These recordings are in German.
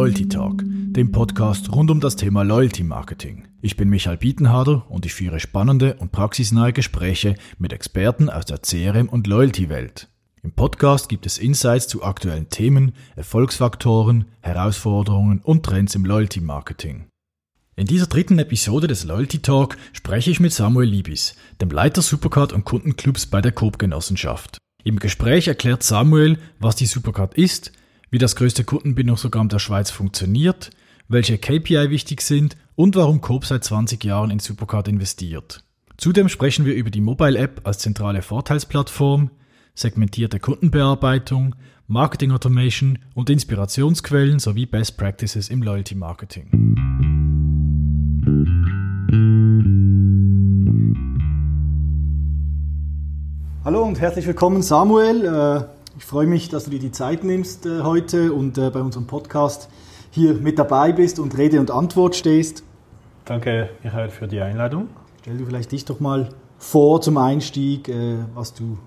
Loyalty Talk, dem Podcast rund um das Thema Loyalty Marketing. Ich bin Michael Bietenharder und ich führe spannende und praxisnahe Gespräche mit Experten aus der CRM- und Loyalty-Welt. Im Podcast gibt es Insights zu aktuellen Themen, Erfolgsfaktoren, Herausforderungen und Trends im Loyalty Marketing. In dieser dritten Episode des Loyalty Talk spreche ich mit Samuel Liebis, dem Leiter Supercard und Kundenclubs bei der Coop-Genossenschaft. Im Gespräch erklärt Samuel, was die Supercard ist, wie das größte Kundenbindungsprogramm der Schweiz funktioniert, welche KPI wichtig sind und warum Coop seit 20 Jahren in Supercard investiert. Zudem sprechen wir über die Mobile App als zentrale Vorteilsplattform, segmentierte Kundenbearbeitung, Marketing Automation und Inspirationsquellen sowie Best Practices im Loyalty Marketing. Hallo und herzlich willkommen Samuel. Äh, ich freue mich, dass du dir die Zeit nimmst äh, heute und äh, bei unserem Podcast hier mit dabei bist und Rede und Antwort stehst. Danke, Michael, für die Einladung. Stell du vielleicht dich doch mal vor zum Einstieg, äh, was du,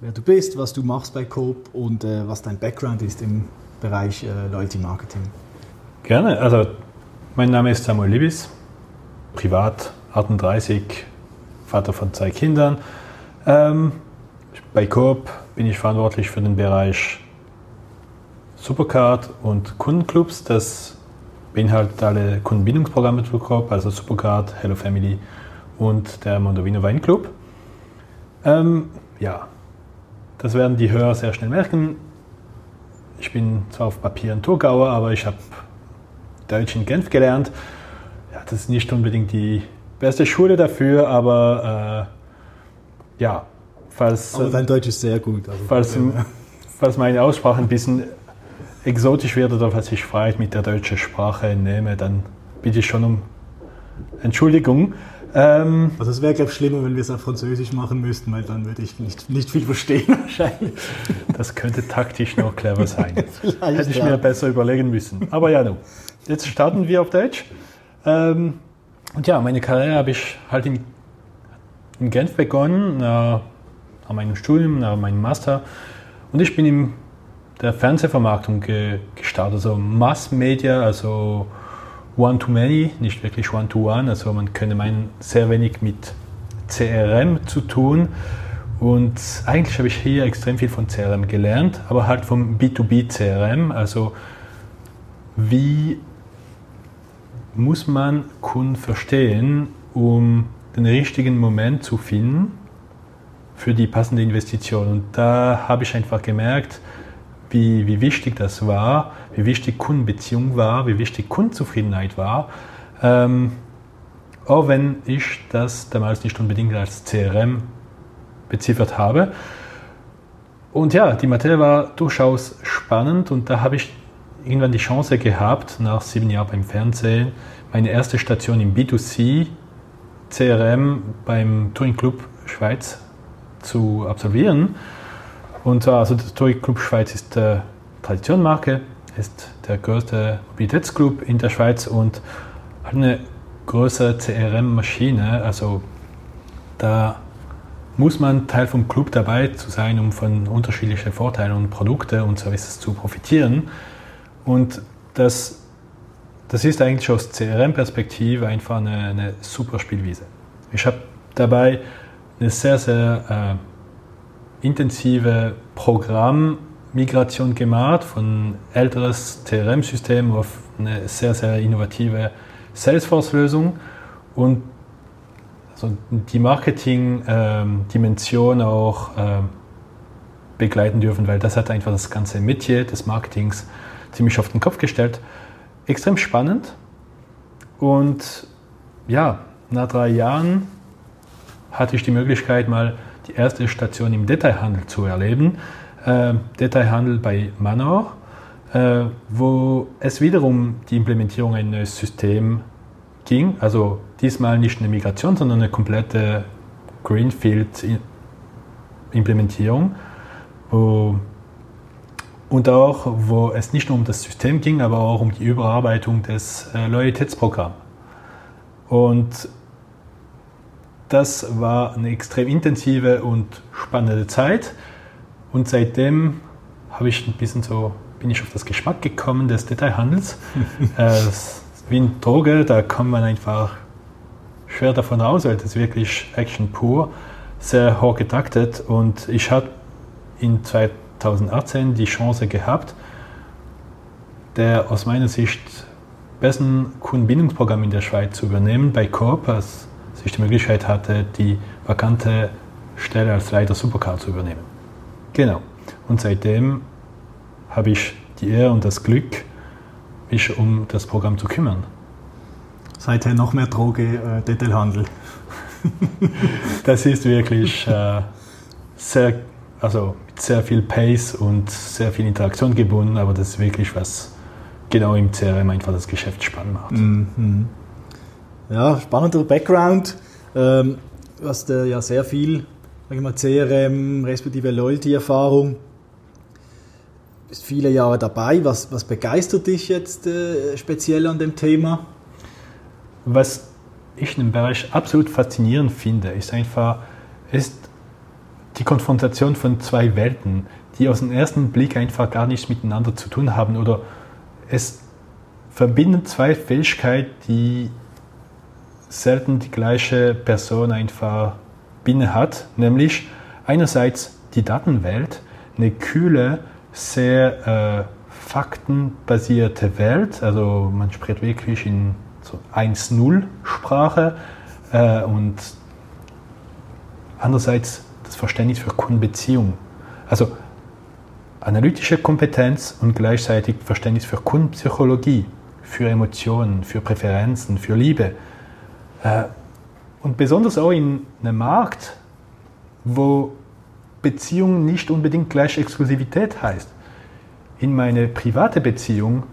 wer du bist, was du machst bei Coop und was dein Background ist im Bereich Loyalty Marketing. Gerne. Also, mein Name ist Samuel Libis, privat 38, Vater von zwei Kindern. Ähm, bei Coop bin ich verantwortlich für den Bereich Supercard und Kundenclubs. Das beinhaltet alle Kundenbindungsprogramme für Coop, also Supercard, Hello Family und der Mondovino Weinclub. Ähm, ja, das werden die Hörer sehr schnell merken. Ich bin zwar auf Papier ein Thurgauer, aber ich habe Deutsch in Genf gelernt. Ja, das ist nicht unbedingt die beste Schule dafür, aber äh, ja, Falls, Aber dein Deutsch ist sehr gut. Also falls, falls meine Aussprache ein bisschen exotisch wird oder falls ich Freiheit mit der deutschen Sprache nehme, dann bitte ich schon um Entschuldigung. Ähm, also es wäre, glaube ich, schlimmer, wenn wir es auf Französisch machen müssten, weil dann würde ich nicht, nicht viel verstehen wahrscheinlich. Das könnte taktisch noch clever sein. Hätte ich ja. mir besser überlegen müssen. Aber ja, no. jetzt starten wir auf Deutsch. Ähm, und ja, meine Karriere habe ich halt in, in Genf begonnen. Äh, nach meinem Studium, nach meinem Master. Und ich bin in der Fernsehvermarktung ge gestartet, also Mass Media, also One-to-Many, nicht wirklich One-to-One. Also man könnte meinen, sehr wenig mit CRM zu tun. Und eigentlich habe ich hier extrem viel von CRM gelernt, aber halt vom B2B CRM. Also wie muss man Kunden verstehen, um den richtigen Moment zu finden für die passende Investition. Und da habe ich einfach gemerkt, wie, wie wichtig das war, wie wichtig Kundenbeziehung war, wie wichtig Kundenzufriedenheit war. Ähm, auch wenn ich das damals nicht unbedingt als CRM beziffert habe. Und ja, die Materie war durchaus spannend und da habe ich irgendwann die Chance gehabt, nach sieben Jahren beim Fernsehen, meine erste Station im B2C CRM beim Touring Club Schweiz zu absolvieren. Und zwar, also der Touring Club Schweiz ist äh, Traditionmarke, ist der größte Mobilitätsclub in der Schweiz und hat eine größere CRM-Maschine. Also da muss man Teil vom Club dabei zu sein, um von unterschiedlichen Vorteilen und Produkten und Services zu profitieren. Und das, das ist eigentlich aus CRM-Perspektive einfach eine, eine super Spielwiese. Ich habe dabei eine sehr, sehr äh, intensive Programmmigration gemacht von älteres CRM-System auf eine sehr, sehr innovative Salesforce-Lösung und also die Marketing-Dimension auch äh, begleiten dürfen, weil das hat einfach das ganze Metier des Marketings ziemlich auf den Kopf gestellt. Extrem spannend und ja, nach drei Jahren hatte ich die Möglichkeit, mal die erste Station im Detailhandel zu erleben. Äh, Detailhandel bei Manor, äh, wo es wiederum die Implementierung eines neuen Systems ging. Also diesmal nicht eine Migration, sondern eine komplette Greenfield-Implementierung. Und auch, wo es nicht nur um das System ging, aber auch um die Überarbeitung des äh, Loyalitätsprogramms. Und das war eine extrem intensive und spannende Zeit. Und seitdem habe ich ein bisschen so bin ich auf das Geschmack gekommen des Detailhandels. äh, wie eine Droge, da kommt man einfach schwer davon raus, weil das ist wirklich Action pur, sehr hoch getaktet und ich habe in 2018 die Chance gehabt, der aus meiner Sicht besten Kundenbindungsprogramm in der Schweiz zu übernehmen bei Coop, als ich die Möglichkeit hatte, die vakante Stelle als Leiter Supercar zu übernehmen. Genau. Und seitdem habe ich die Ehre und das Glück, mich um das Programm zu kümmern. Seither noch mehr Droge, äh, Detailhandel. das ist wirklich äh, sehr, also mit sehr viel Pace und sehr viel Interaktion gebunden, aber das ist wirklich was genau im CRM einfach das Geschäft spannend macht. Mhm. Ja, spannender Background. Ähm, du hast äh, ja sehr viel sag mal, CRM respektive Loyalty-Erfahrung. Bist viele Jahre dabei. Was, was begeistert dich jetzt äh, speziell an dem Thema? Was ich in dem Bereich absolut faszinierend finde, ist einfach ist die Konfrontation von zwei Welten, die aus dem ersten Blick einfach gar nichts miteinander zu tun haben oder es verbindet zwei Fähigkeiten, die selten die gleiche Person einfach binnen hat, nämlich einerseits die Datenwelt, eine kühle, sehr äh, faktenbasierte Welt, also man spricht wirklich in so 1-0-Sprache äh, und andererseits das Verständnis für Kundenbeziehungen. Also analytische Kompetenz und gleichzeitig Verständnis für Kundenpsychologie, für Emotionen, für Präferenzen, für Liebe. Äh, und besonders auch in einem Markt, wo Beziehung nicht unbedingt gleich Exklusivität heißt. In meine private Beziehung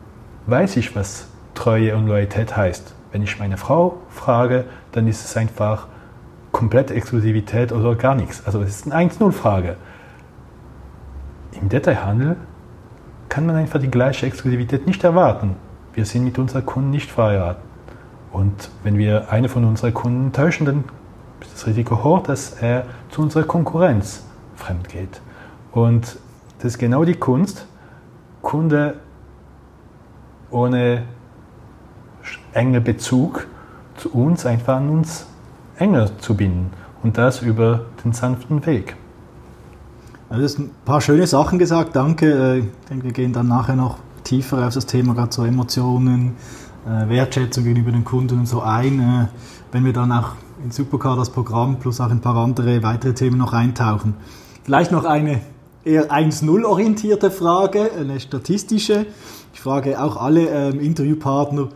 weiß ich, was Treue und Loyalität heißt. Wenn ich meine Frau frage, dann ist es einfach komplette Exklusivität oder gar nichts. Also es ist eine 1-0-Frage. Im Detailhandel kann man einfach die gleiche Exklusivität nicht erwarten. Wir sind mit unseren Kunden nicht verheiratet. Und wenn wir eine von unseren Kunden täuschen, dann ist das Risiko hoch, dass er zu unserer Konkurrenz fremd geht. Und das ist genau die Kunst, Kunde ohne engen Bezug zu uns einfach an uns enger zu binden. Und das über den sanften Weg. Also das ein paar schöne Sachen gesagt, danke. Äh, ich denke, wir gehen dann nachher noch tiefer auf das Thema, gerade so Emotionen, Wertschätzung gegenüber den Kunden und so ein. Äh, wenn wir dann auch in Supercar das Programm plus auch ein paar andere weitere Themen noch eintauchen. Vielleicht noch eine eher 1-0 orientierte Frage, eine statistische. Ich frage auch alle ähm, Interviewpartner,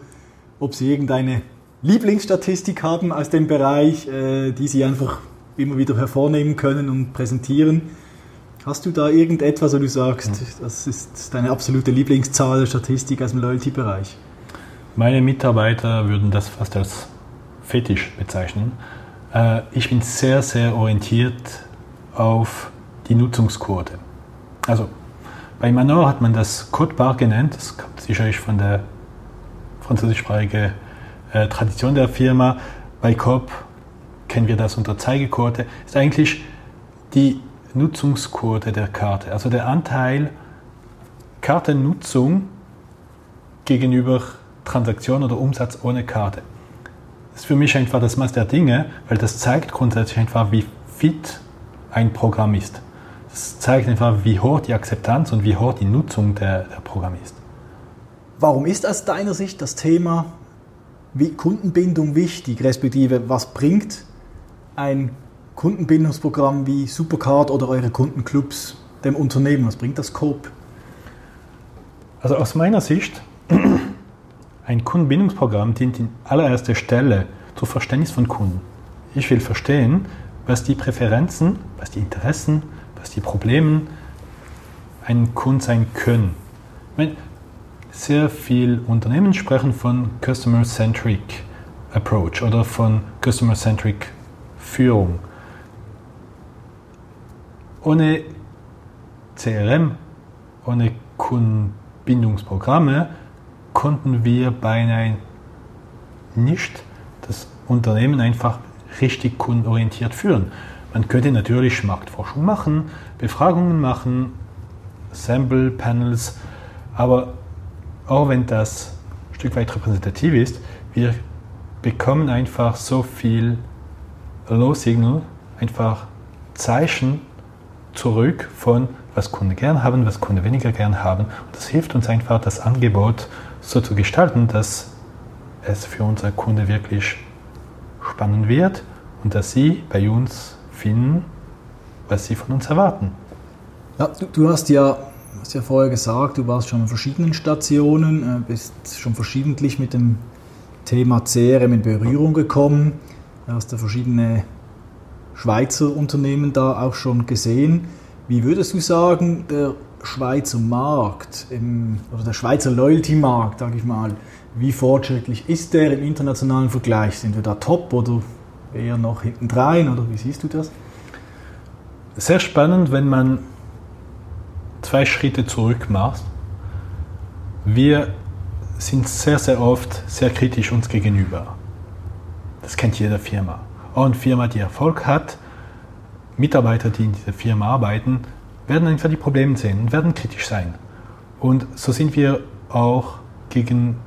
ob sie irgendeine Lieblingsstatistik haben aus dem Bereich, äh, die sie einfach immer wieder hervornehmen können und präsentieren. Hast du da irgendetwas, wo du sagst, das ist deine absolute Lieblingszahl der Statistik aus dem Loyalty-Bereich? Meine Mitarbeiter würden das fast als Fetisch bezeichnen. Äh, ich bin sehr, sehr orientiert auf die Nutzungsquote. Also bei Manor hat man das Code Bar genannt, das kommt sicherlich von der französischsprachigen äh, Tradition der Firma. Bei Coop kennen wir das unter Zeigequote. Ist eigentlich die Nutzungsquote der Karte, also der Anteil Kartennutzung gegenüber Transaktion oder Umsatz ohne Karte. Das ist für mich einfach das Maß der Dinge, weil das zeigt grundsätzlich einfach, wie fit ein Programm ist. Das zeigt einfach, wie hoch die Akzeptanz und wie hoch die Nutzung der, der Programme ist. Warum ist aus deiner Sicht das Thema wie Kundenbindung wichtig, respektive was bringt ein Kundenbindungsprogramm wie Supercard oder eure Kundenclubs dem Unternehmen? Was bringt das Coop? Also aus meiner Sicht, ein Kundenbindungsprogramm dient in allererster Stelle zum Verständnis von Kunden. Ich will verstehen, was die Präferenzen, was die Interessen, was die Probleme ein Kunden sein können. Meine, sehr viele Unternehmen sprechen von Customer-Centric Approach oder von Customer-Centric Führung. Ohne CRM, ohne Kundenbindungsprogramme konnten wir beinahe nicht das Unternehmen einfach richtig kundenorientiert führen. Man könnte natürlich Marktforschung machen, Befragungen machen, Sample Panels Aber auch wenn das ein Stück weit repräsentativ ist, wir bekommen einfach so viel Low-Signal, einfach Zeichen zurück von, was Kunden gern haben, was Kunden weniger gern haben. Das hilft uns einfach, das Angebot so zu gestalten, dass es für unsere Kunden wirklich spannend wird und dass sie bei uns finden, was sie von uns erwarten. Ja, du, du hast ja hast ja vorher gesagt, du warst schon an verschiedenen Stationen, äh, bist schon verschiedentlich mit dem Thema CRM in Berührung gekommen. Hast ja verschiedene Schweizer Unternehmen da auch schon gesehen. Wie würdest du sagen, der Schweizer Markt im, oder der Schweizer Loyalty-Markt, sage ich mal, wie fortschrittlich ist der im internationalen Vergleich? Sind wir da top oder eher noch hinten drein oder wie siehst du das? Sehr spannend, wenn man zwei Schritte zurück macht. Wir sind sehr, sehr oft sehr kritisch uns gegenüber. Das kennt jede Firma. Auch eine Firma, die Erfolg hat, Mitarbeiter, die in dieser Firma arbeiten, werden einfach die Probleme sehen und werden kritisch sein. Und so sind wir auch gegen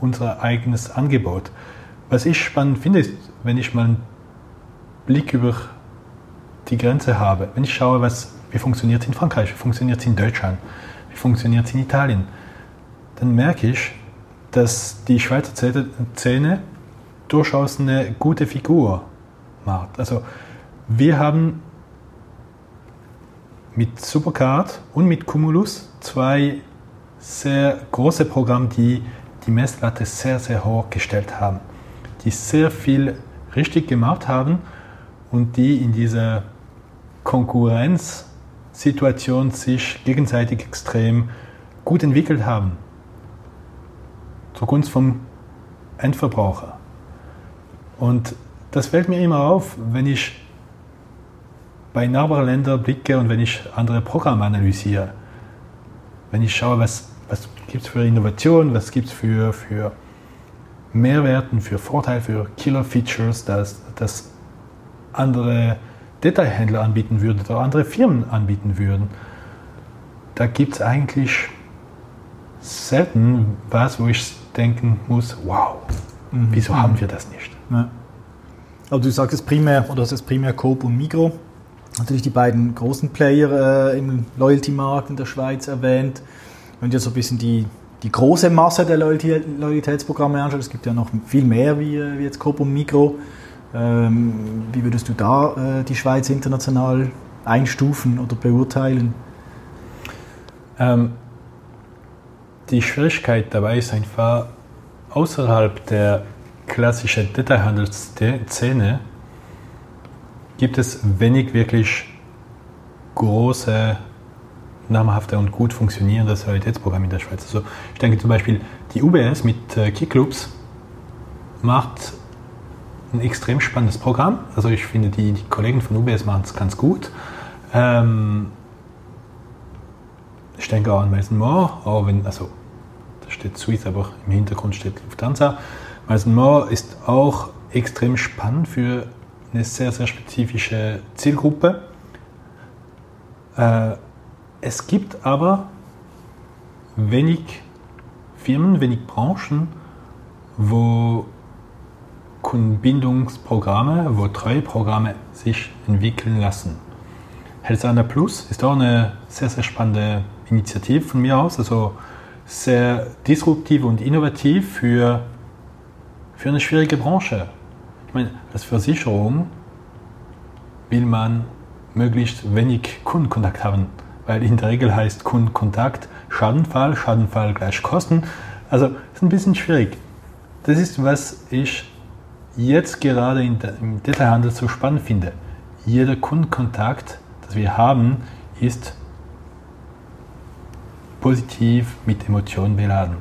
unser eigenes Angebot. Was ich spannend finde, ist, wenn ich mal einen Blick über die Grenze habe, wenn ich schaue, was, wie funktioniert es in Frankreich, wie funktioniert es in Deutschland, wie funktioniert es in Italien, dann merke ich, dass die Schweizer Szene durchaus eine gute Figur macht. Also wir haben mit Supercard und mit Cumulus zwei sehr große Programme, die die Messlatte sehr, sehr hoch gestellt haben, die sehr viel richtig gemacht haben und die in dieser Konkurrenzsituation sich gegenseitig extrem gut entwickelt haben. Zugunsten vom Endverbraucher. Und das fällt mir immer auf, wenn ich bei Nachbarländern blicke und wenn ich andere Programme analysiere. Wenn ich schaue, was, was gibt es für Innovationen, was gibt es für, für Mehrwerten, für Vorteile, für Killer-Features, dass, dass andere Detailhändler anbieten würden oder andere Firmen anbieten würden. Da gibt es eigentlich selten was, wo ich denken muss, wow, mhm. wieso haben wir das nicht? Ja. Aber du sagst es primär, oder das ist primär Coop und Migro, natürlich die beiden großen Player äh, im Loyalty-Markt in der Schweiz erwähnt. Wenn du jetzt so ein bisschen die, die große Masse der Loyalty Loyalitätsprogramme anschaut, es gibt ja noch viel mehr wie, äh, wie jetzt Coop und Migro. Ähm, wie würdest du da äh, die Schweiz international einstufen oder beurteilen? Ähm, die Schwierigkeit dabei ist einfach, außerhalb der klassischen Detailhandelsszene gibt es wenig wirklich große, namhafte und gut funktionierende Solidaritätsprogramme in der Schweiz. Also ich denke zum Beispiel, die UBS mit äh, Keyclubs macht ein extrem spannendes Programm. Also ich finde, die, die Kollegen von UBS machen es ganz gut. Ähm, ich denke auch an Mason Moore, auch wenn, also da steht Swiss, aber im Hintergrund steht Lufthansa. Mason Moore ist auch extrem spannend für eine sehr, sehr spezifische Zielgruppe. Äh, es gibt aber wenig Firmen, wenig Branchen, wo Kundenbindungsprogramme, wo Treueprogramme sich entwickeln lassen. Health Plus ist auch eine sehr, sehr spannende Initiative von mir aus, also sehr disruptiv und innovativ für, für eine schwierige Branche. Meine, als Versicherung will man möglichst wenig Kundenkontakt haben, weil in der Regel heißt Kundenkontakt Schadenfall, Schadenfall gleich Kosten. Also ist ein bisschen schwierig. Das ist, was ich jetzt gerade im Detailhandel so spannend finde. Jeder Kundenkontakt, das wir haben, ist positiv mit Emotionen beladen.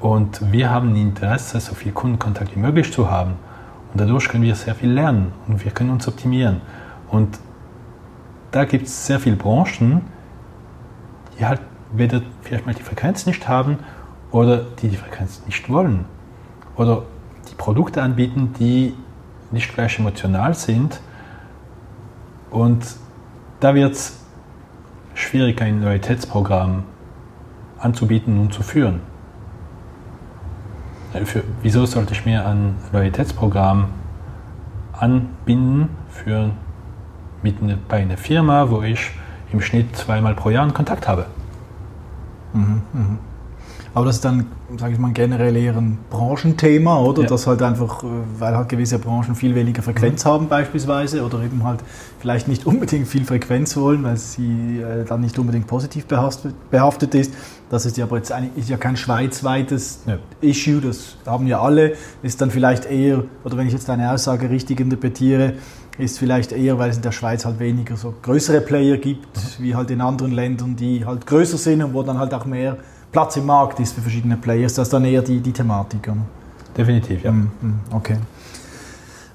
Und wir haben Interesse, so viel Kundenkontakt wie möglich zu haben. Und dadurch können wir sehr viel lernen und wir können uns optimieren. Und da gibt es sehr viele Branchen, die halt weder vielleicht mal die Frequenz nicht haben oder die die Frequenz nicht wollen. Oder die Produkte anbieten, die nicht gleich emotional sind. Und da wird es schwierig, ein Loyalitätsprogramm anzubieten und zu führen. Für, wieso sollte ich mir ein Loyalitätsprogramm anbinden für, mit eine, bei einer Firma, wo ich im Schnitt zweimal pro Jahr einen Kontakt habe? Mhm, mh. Aber das ist dann, sage ich mal, generell eher ein Branchenthema, oder? Ja. Dass halt einfach, äh, weil halt gewisse Branchen viel weniger Frequenz mhm. haben beispielsweise oder eben halt vielleicht nicht unbedingt viel Frequenz wollen, weil sie äh, dann nicht unbedingt positiv behaftet, behaftet ist. Das ist ja aber jetzt eigentlich ist ja kein schweizweites ja. Issue, das haben ja alle. Ist dann vielleicht eher, oder wenn ich jetzt deine Aussage richtig interpretiere, ist vielleicht eher, weil es in der Schweiz halt weniger so größere Player gibt, mhm. wie halt in anderen Ländern, die halt größer sind und wo dann halt auch mehr Platz im Markt ist für verschiedene Players. Das ist dann eher die, die Thematik. Oder? Definitiv, ja. Mm, mm, okay.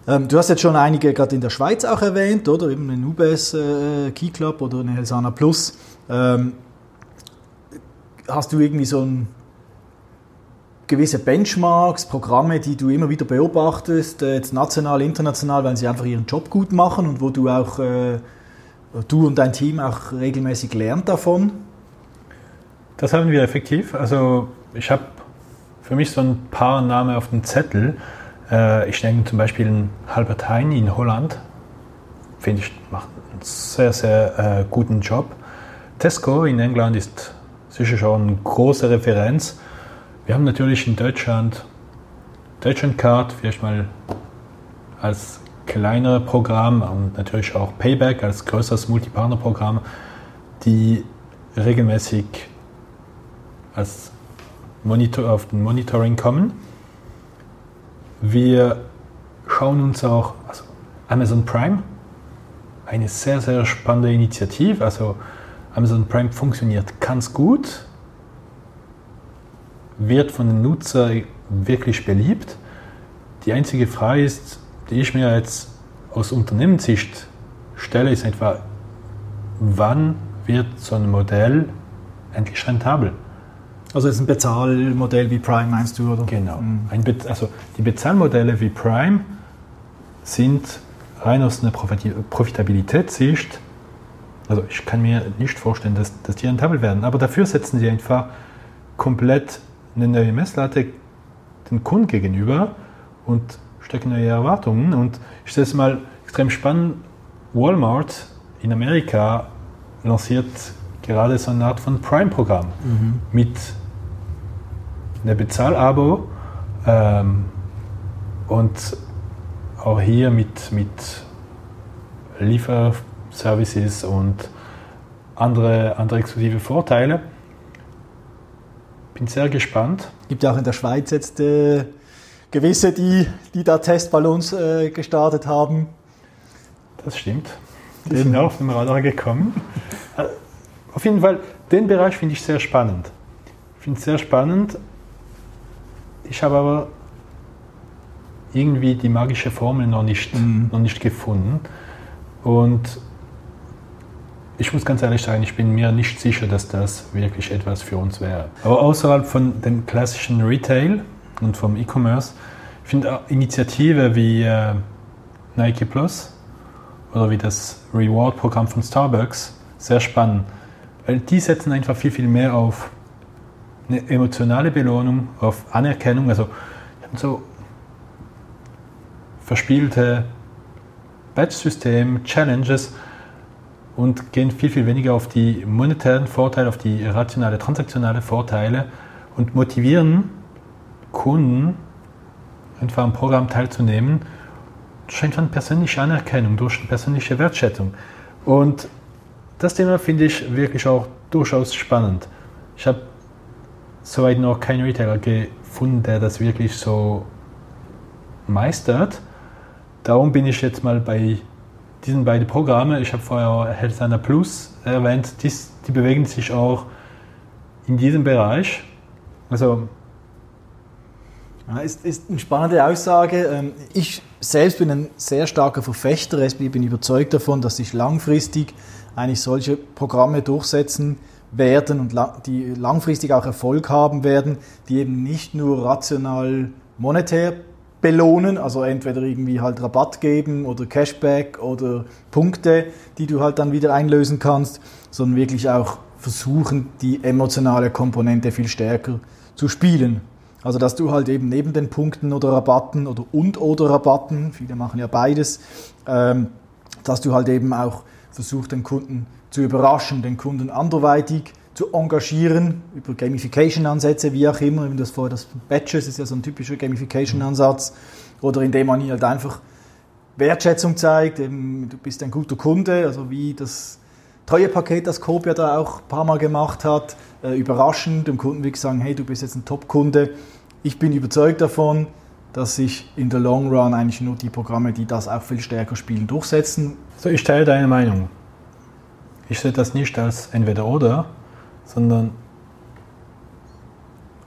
Ähm, du hast jetzt schon einige gerade in der Schweiz auch erwähnt, oder? Eben den UBS äh, Key Club oder eine Helsana Plus. Ähm, hast du irgendwie so ein gewisse Benchmarks, Programme, die du immer wieder beobachtest, äh, jetzt national, international, weil sie einfach ihren Job gut machen und wo du auch, äh, du und dein Team auch regelmäßig lernt davon? Das haben wir effektiv. Also ich habe für mich so ein paar Namen auf dem Zettel. Äh, ich denke zum Beispiel an Halbert Hein in Holland. Finde ich, macht einen sehr, sehr äh, guten Job. Tesco in England ist sicher schon eine große Referenz. Wir haben natürlich in Deutschland Deutschland Card, vielleicht mal als kleinere Programm und natürlich auch Payback als größeres Multipartner-Programm, die regelmäßig als Monitor, auf den Monitoring kommen. Wir schauen uns auch also Amazon Prime, eine sehr, sehr spannende Initiative. Also Amazon Prime funktioniert ganz gut, wird von den Nutzern wirklich beliebt. Die einzige Frage ist, die ich mir jetzt aus Unternehmenssicht stelle, ist etwa, wann wird so ein Modell endlich rentabel? Also ist ein Bezahlmodell wie Prime meinst du, oder? Genau. Mhm. also die Bezahlmodelle wie Prime sind rein aus einer Profitabilitätssicht, also ich kann mir nicht vorstellen, dass, dass die rentabel werden, aber dafür setzen sie einfach komplett eine neue Messlatte den Kunden gegenüber und stecken neue Erwartungen. Und ich stelle es mal extrem spannend, Walmart in Amerika lanciert gerade so eine Art von Prime-Programm mhm. mit einer Bezahlabo ähm, und auch hier mit, mit Lieferservices und andere, andere exklusive Vorteile. Bin sehr gespannt. Gibt ja auch in der Schweiz jetzt äh, gewisse, die, die da Testballons äh, gestartet haben. Das stimmt. Die sind auch auf dem Radar gekommen. Auf jeden Fall, den Bereich finde ich sehr spannend. Ich finde es sehr spannend. Ich habe aber irgendwie die magische Formel noch nicht, mhm. noch nicht gefunden. Und ich muss ganz ehrlich sagen, ich bin mir nicht sicher, dass das wirklich etwas für uns wäre. Aber außerhalb von dem klassischen Retail und vom E-Commerce, ich finde Initiative wie äh, Nike Plus oder wie das Reward-Programm von Starbucks sehr spannend. Weil die setzen einfach viel, viel mehr auf eine emotionale Belohnung, auf Anerkennung. Also so verspielte Badge-System, Challenges und gehen viel, viel weniger auf die monetären Vorteile, auf die rationale, transaktionale Vorteile und motivieren Kunden, einfach am Programm teilzunehmen, durch einfach persönliche Anerkennung, durch persönliche Wertschätzung. Und das Thema finde ich wirklich auch durchaus spannend. Ich habe soweit noch keinen Retailer gefunden, der das wirklich so meistert. Darum bin ich jetzt mal bei diesen beiden Programmen. Ich habe vorher Health Plus erwähnt, die, die bewegen sich auch in diesem Bereich. Also ja, ist, ist eine spannende Aussage. Ähm, ich selbst bin ein sehr starker Verfechter. Ich bin überzeugt davon, dass sich langfristig eigentlich solche Programme durchsetzen werden und die langfristig auch Erfolg haben werden, die eben nicht nur rational monetär belohnen, also entweder irgendwie halt Rabatt geben oder Cashback oder Punkte, die du halt dann wieder einlösen kannst, sondern wirklich auch versuchen, die emotionale Komponente viel stärker zu spielen. Also dass du halt eben neben den Punkten oder Rabatten oder und oder Rabatten, viele machen ja beides, ähm, dass du halt eben auch versuchst, den Kunden zu überraschen, den Kunden anderweitig zu engagieren über Gamification-Ansätze, wie auch immer, das vorher das Badges ist ja so ein typischer Gamification-Ansatz, oder indem man halt einfach Wertschätzung zeigt, eben, du bist ein guter Kunde, also wie das Treuepaket, das Coop ja da auch ein paar Mal gemacht hat, äh, überraschend dem Kunden wirklich sagen, hey, du bist jetzt ein Top-Kunde. Ich bin überzeugt davon, dass sich in der Long Run eigentlich nur die Programme, die das auch viel stärker spielen, durchsetzen. So, ich teile deine Meinung. Ich sehe das nicht als entweder oder, sondern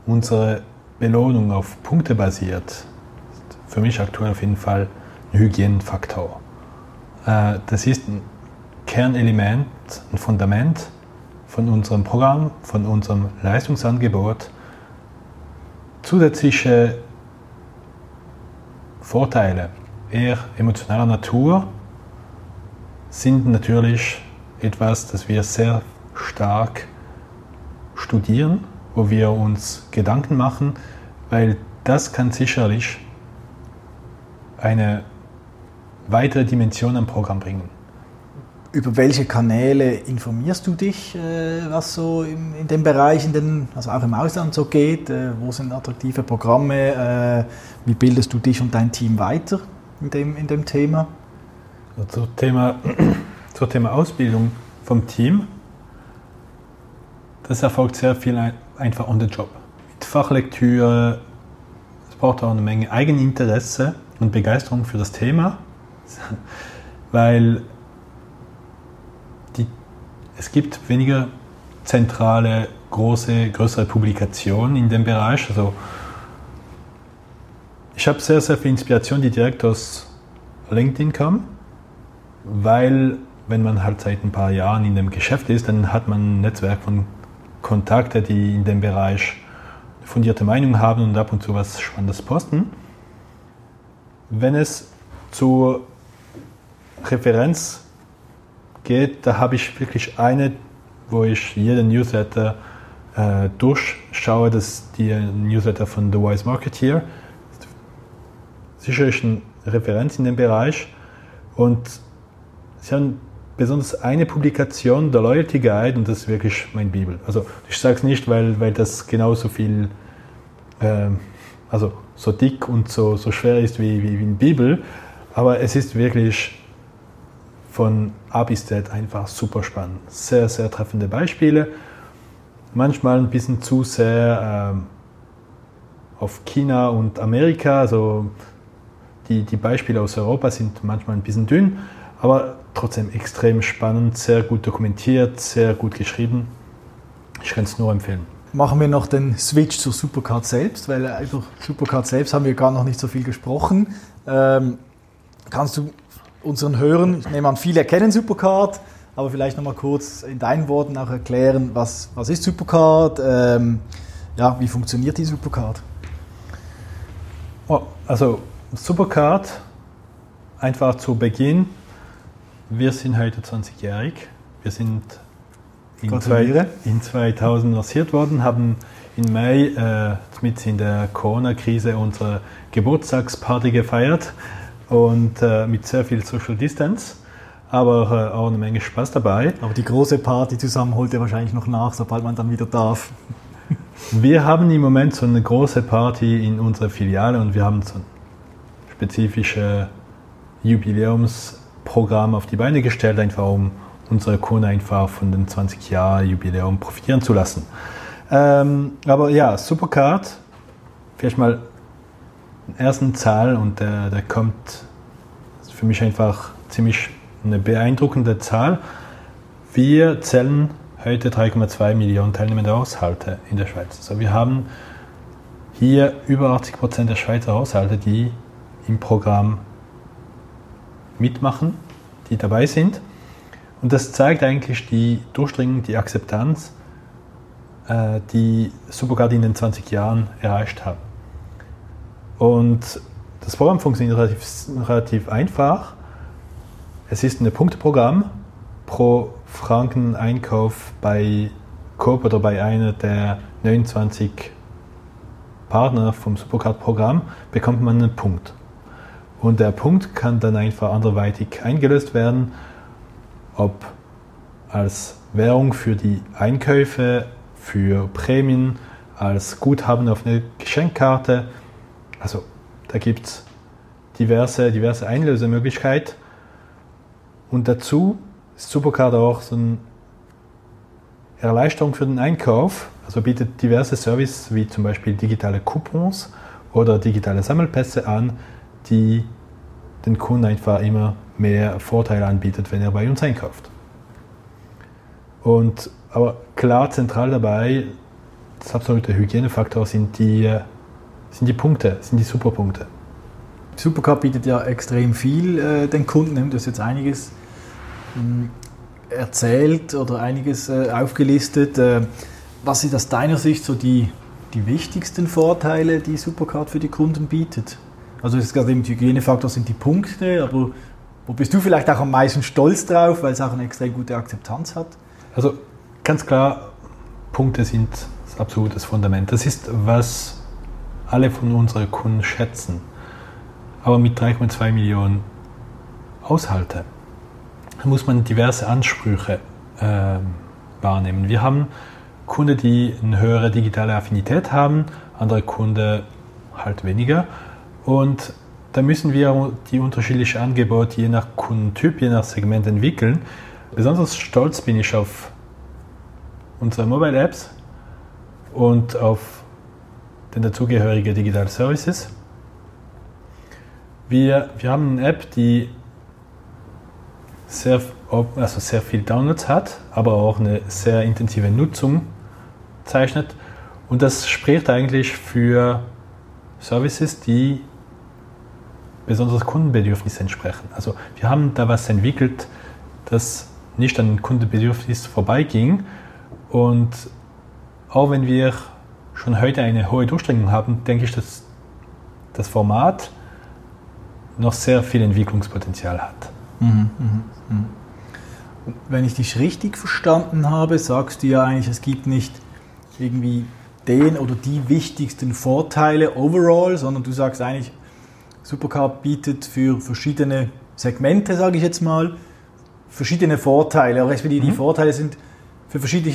unsere Belohnung auf Punkte basiert, für mich aktuell auf jeden Fall ein Hygienefaktor. Äh, das ist ein Kernelement, ein Fundament von unserem Programm, von unserem Leistungsangebot. Zusätzliche Vorteile, eher emotionaler Natur, sind natürlich etwas, das wir sehr stark studieren, wo wir uns Gedanken machen, weil das kann sicherlich eine weitere Dimension am Programm bringen. Über welche Kanäle informierst du dich, äh, was so in, in dem Bereich, in den, also auch im Ausland so geht? Äh, wo sind attraktive Programme? Äh, wie bildest du dich und dein Team weiter in dem, in dem Thema? Also zum Thema, zum Thema Ausbildung vom Team das erfolgt sehr viel einfach on the job. Mit Fachlektüre, es braucht auch eine Menge Eigeninteresse und Begeisterung für das Thema, weil es gibt weniger zentrale, große, größere Publikationen in dem Bereich. Also ich habe sehr, sehr viel Inspiration, die direkt aus LinkedIn kam, weil wenn man halt seit ein paar Jahren in dem Geschäft ist, dann hat man ein Netzwerk von Kontakte, die in dem Bereich fundierte Meinung haben und ab und zu was Spannendes posten. Wenn es zur Referenz geht, da habe ich wirklich eine, wo ich jeden Newsletter äh, durchschaue. Das ist die Newsletter von The Wise Marketeer. Sicherlich eine Referenz in dem Bereich. Und sie haben besonders eine Publikation, der Loyalty Guide, und das ist wirklich mein Bibel. Also ich sage es nicht, weil, weil das genauso viel, äh, also so dick und so, so schwer ist wie, wie, wie eine Bibel, aber es ist wirklich von A bis Z einfach super spannend. Sehr, sehr treffende Beispiele. Manchmal ein bisschen zu sehr äh, auf China und Amerika, also die, die Beispiele aus Europa sind manchmal ein bisschen dünn, aber trotzdem extrem spannend, sehr gut dokumentiert, sehr gut geschrieben. Ich kann es nur empfehlen. Machen wir noch den Switch zur Supercard selbst, weil über Supercard selbst haben wir gar noch nicht so viel gesprochen. Ähm, kannst du unseren Hörern, ich nehme an, viele kennen Supercard, aber vielleicht noch mal kurz in deinen Worten auch erklären, was, was ist Supercard, ähm, ja, wie funktioniert die Supercard? Also Supercard, einfach zu Beginn, wir sind heute 20-jährig. Wir sind in, zwei, in 2000 lanciert worden, haben im Mai äh, mit in der Corona-Krise unsere Geburtstagsparty gefeiert und äh, mit sehr viel Social Distance, aber äh, auch eine Menge Spaß dabei. Aber die große Party zusammen holt ihr wahrscheinlich noch nach, sobald man dann wieder darf. wir haben im Moment so eine große Party in unserer Filiale und wir haben so ein spezifische Jubiläums- Programm auf die Beine gestellt, einfach um unsere Kunden einfach von den 20 Jahren Jubiläum profitieren zu lassen. Ähm, aber ja, Supercard, vielleicht mal ersten Zahl und der, der kommt für mich einfach ziemlich eine beeindruckende Zahl. Wir zählen heute 3,2 Millionen teilnehmende Haushalte in der Schweiz. Also wir haben hier über 80 Prozent der Schweizer Haushalte, die im Programm mitmachen, die dabei sind. Und das zeigt eigentlich die Durchdringung, die Akzeptanz, äh, die Supercard in den 20 Jahren erreicht haben. Und das Programm funktioniert relativ, relativ einfach. Es ist ein Punkteprogramm pro Franken Einkauf bei Coop oder bei einer der 29 Partner vom Supercard-Programm bekommt man einen Punkt. Und der Punkt kann dann einfach anderweitig eingelöst werden, ob als Währung für die Einkäufe, für Prämien, als Guthaben auf eine Geschenkkarte. Also da gibt es diverse, diverse Einlösemöglichkeiten. Und dazu ist Supercard auch so eine Erleichterung für den Einkauf. Also bietet diverse Services wie zum Beispiel digitale Coupons oder digitale Sammelpässe an, die den Kunden einfach immer mehr Vorteile anbietet, wenn er bei uns einkauft. Und aber klar zentral dabei, das absolute Hygienefaktor sind die, sind die Punkte, sind die Superpunkte. Supercup bietet ja extrem viel äh, den Kunden. Du hast jetzt einiges hm, erzählt oder einiges äh, aufgelistet. Äh, was sind aus deiner Sicht so die, die wichtigsten Vorteile, die Supercard für die Kunden bietet? Also es ist gerade im Hygienefaktor sind die Punkte, aber wo bist du vielleicht auch am meisten stolz drauf, weil es auch eine extrem gute Akzeptanz hat? Also ganz klar, Punkte sind das absolutes Fundament. Das ist, was alle von unseren Kunden schätzen. Aber mit 3,2 Millionen Haushalte muss man diverse Ansprüche äh, wahrnehmen. Wir haben Kunden, die eine höhere digitale Affinität haben, andere Kunden halt weniger. Und da müssen wir die unterschiedlichen Angebote je nach Kundentyp, je nach Segment entwickeln. Besonders stolz bin ich auf unsere Mobile Apps und auf den dazugehörigen Digital Services. Wir, wir haben eine App, die sehr, also sehr viel Downloads hat, aber auch eine sehr intensive Nutzung zeichnet. Und das spricht eigentlich für Services, die besonders Kundenbedürfnissen entsprechen. Also wir haben da was entwickelt, das nicht an Kundenbedürfnis vorbeiging. Und auch wenn wir schon heute eine hohe Durchdringung haben, denke ich, dass das Format noch sehr viel Entwicklungspotenzial hat. Mhm, mh, mh. Wenn ich dich richtig verstanden habe, sagst du ja eigentlich, es gibt nicht irgendwie den oder die wichtigsten Vorteile overall, sondern du sagst eigentlich, Supercar bietet für verschiedene Segmente, sage ich jetzt mal, verschiedene Vorteile. Respektive mhm. die Vorteile sind für, verschiedene,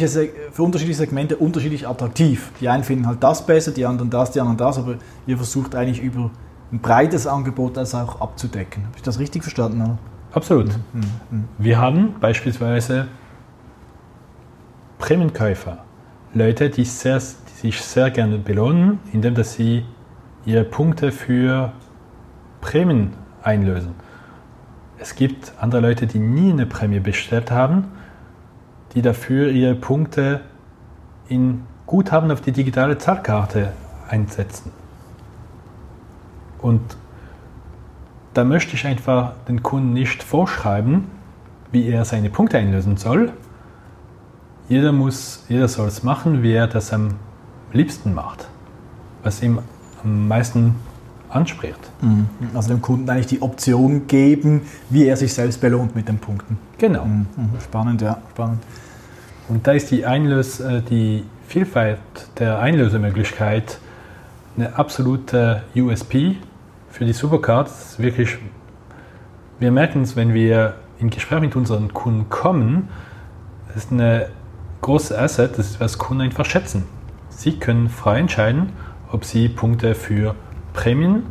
für unterschiedliche Segmente unterschiedlich attraktiv. Die einen finden halt das besser, die anderen das, die anderen das, aber ihr versucht eigentlich über ein breites Angebot das auch abzudecken. Habe ich das richtig verstanden? Absolut. Mhm. Mhm. Wir haben beispielsweise Prämienkäufer, Leute, die, sehr, die sich sehr gerne belohnen, indem dass sie ihre Punkte für Prämien einlösen. Es gibt andere Leute, die nie eine Prämie bestellt haben, die dafür ihre Punkte in Guthaben auf die digitale Zahlkarte einsetzen. Und da möchte ich einfach den Kunden nicht vorschreiben, wie er seine Punkte einlösen soll. Jeder, muss, jeder soll es machen, wie er das am liebsten macht, was ihm am meisten anspricht. Mhm. Also dem Kunden eigentlich die Option geben, wie er sich selbst belohnt mit den Punkten. Genau. Mhm. mhm. Spannend, ja, spannend. Und da ist die, Einlös, äh, die Vielfalt der Einlösemöglichkeit eine absolute USP für die Supercards. Wirklich, wir merken es, wenn wir in Gespräch mit unseren Kunden kommen, ist eine große Asset, das ist, was Kunden einfach schätzen. Sie können frei entscheiden, ob sie Punkte für Prämien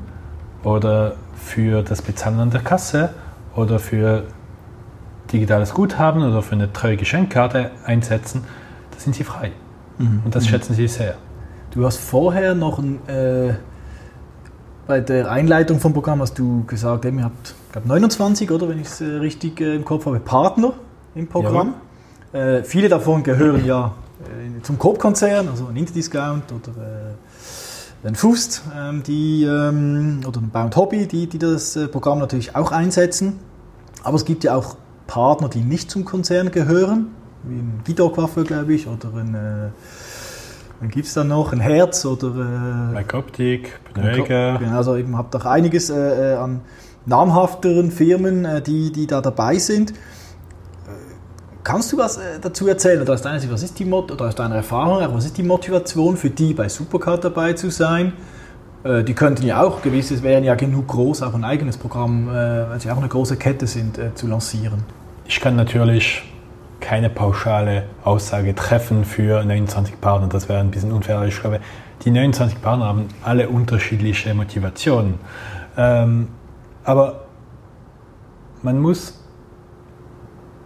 oder für das Bezahlen an der Kasse oder für digitales Guthaben oder für eine treue Geschenkkarte einsetzen, da sind sie frei. Mhm. Und das mhm. schätzen sie sehr. Du hast vorher noch ein, äh, bei der Einleitung vom Programm hast du gesagt, ihr habt glaub, 29 oder wenn ich es äh, richtig äh, im Kopf habe, Partner im Programm. Äh, viele davon gehören ja äh, zum Coop-Konzern, also ein Interdiscount oder den Fust, ähm, die, ähm, oder ein Bound Hobby, die, die das Programm natürlich auch einsetzen. Aber es gibt ja auch Partner, die nicht zum Konzern gehören, wie ein Gidok-Waffe, glaube ich, oder ein, äh, dann gibt es da noch ein Herz oder... Äh, Optik, Pneumatiker. Genau, also eben habt auch einiges äh, äh, an namhafteren Firmen, äh, die, die da dabei sind. Kannst du was äh, dazu erzählen? Oder aus deiner Sicht, was ist die Mot oder aus deiner Erfahrung, was ist die Motivation für die, bei Supercard dabei zu sein? Äh, die könnten ja auch, gewisses wären ja genug groß, auch ein eigenes Programm, äh, weil sie auch eine große Kette sind, zu lancieren. Ich kann natürlich keine pauschale Aussage treffen für 29 Partner. Das wäre ein bisschen unfair. Ich glaube, die 29 Partner haben alle unterschiedliche Motivationen. Ähm, aber man muss